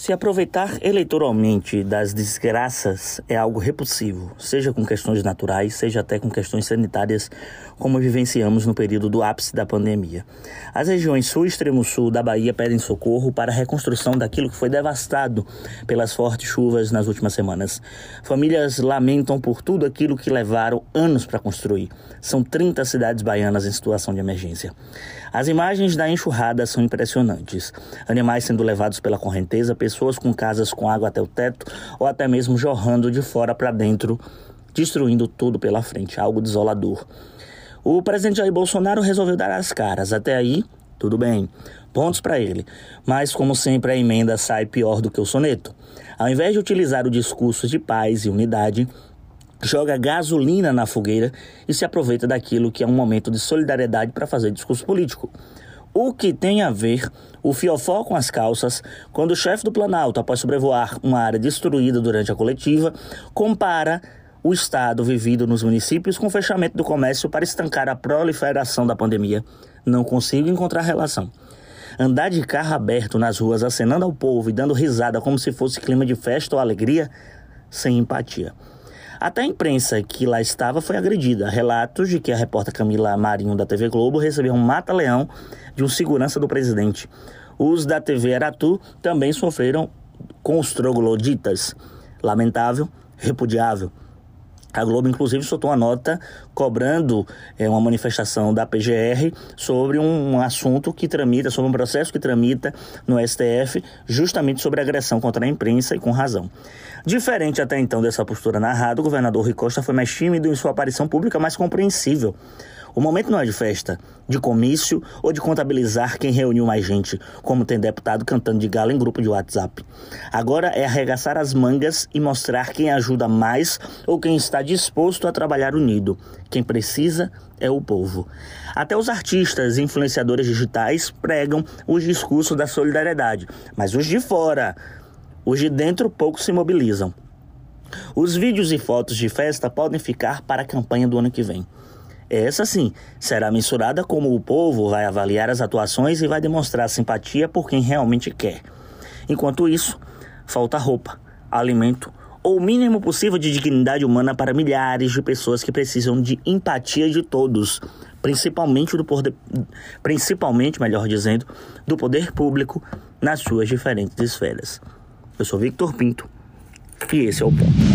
Se aproveitar eleitoralmente das desgraças é algo repulsivo, seja com questões naturais, seja até com questões sanitárias, como vivenciamos no período do ápice da pandemia. As regiões sul e extremo sul da Bahia pedem socorro para a reconstrução daquilo que foi devastado pelas fortes chuvas nas últimas semanas. Famílias lamentam por tudo aquilo que levaram anos para construir. São 30 cidades baianas em situação de emergência. As imagens da enxurrada são impressionantes. Animais sendo levados pela correnteza, pessoas com casas com água até o teto ou até mesmo jorrando de fora para dentro, destruindo tudo pela frente, algo desolador. O presidente Jair Bolsonaro resolveu dar as caras. Até aí, tudo bem. Pontos para ele. Mas, como sempre, a emenda sai pior do que o soneto. Ao invés de utilizar o discurso de paz e unidade, joga gasolina na fogueira e se aproveita daquilo que é um momento de solidariedade para fazer discurso político. O que tem a ver o fiofó com as calças quando o chefe do Planalto, após sobrevoar uma área destruída durante a coletiva, compara o estado vivido nos municípios com o fechamento do comércio para estancar a proliferação da pandemia? Não consigo encontrar relação. Andar de carro aberto nas ruas acenando ao povo e dando risada como se fosse clima de festa ou alegria, sem empatia. Até a imprensa que lá estava foi agredida. Relatos de que a repórter Camila Marinho da TV Globo recebeu um mata-leão de um segurança do presidente. Os da TV Aratu também sofreram com os trogloditas. Lamentável, repudiável. A Globo, inclusive, soltou uma nota cobrando é, uma manifestação da PGR sobre um, um, assunto que tramita, sobre um processo que tramita no STF, justamente sobre agressão contra a imprensa e com razão. Diferente até então dessa postura narrada, o governador Rui Costa foi mais tímido em sua aparição pública, mais compreensível. O momento não é de festa, de comício ou de contabilizar quem reuniu mais gente, como tem deputado cantando de galo em grupo de WhatsApp. Agora é arregaçar as mangas e mostrar quem ajuda mais ou quem está disposto a trabalhar unido. Quem precisa é o povo. Até os artistas e influenciadores digitais pregam os discursos da solidariedade, mas os de fora, os de dentro pouco se mobilizam. Os vídeos e fotos de festa podem ficar para a campanha do ano que vem. Essa sim será mensurada como o povo vai avaliar as atuações e vai demonstrar simpatia por quem realmente quer. Enquanto isso, falta roupa, alimento ou o mínimo possível de dignidade humana para milhares de pessoas que precisam de empatia de todos, principalmente do poder, principalmente, melhor dizendo, do poder público nas suas diferentes esferas. Eu sou Victor Pinto e esse é o ponto.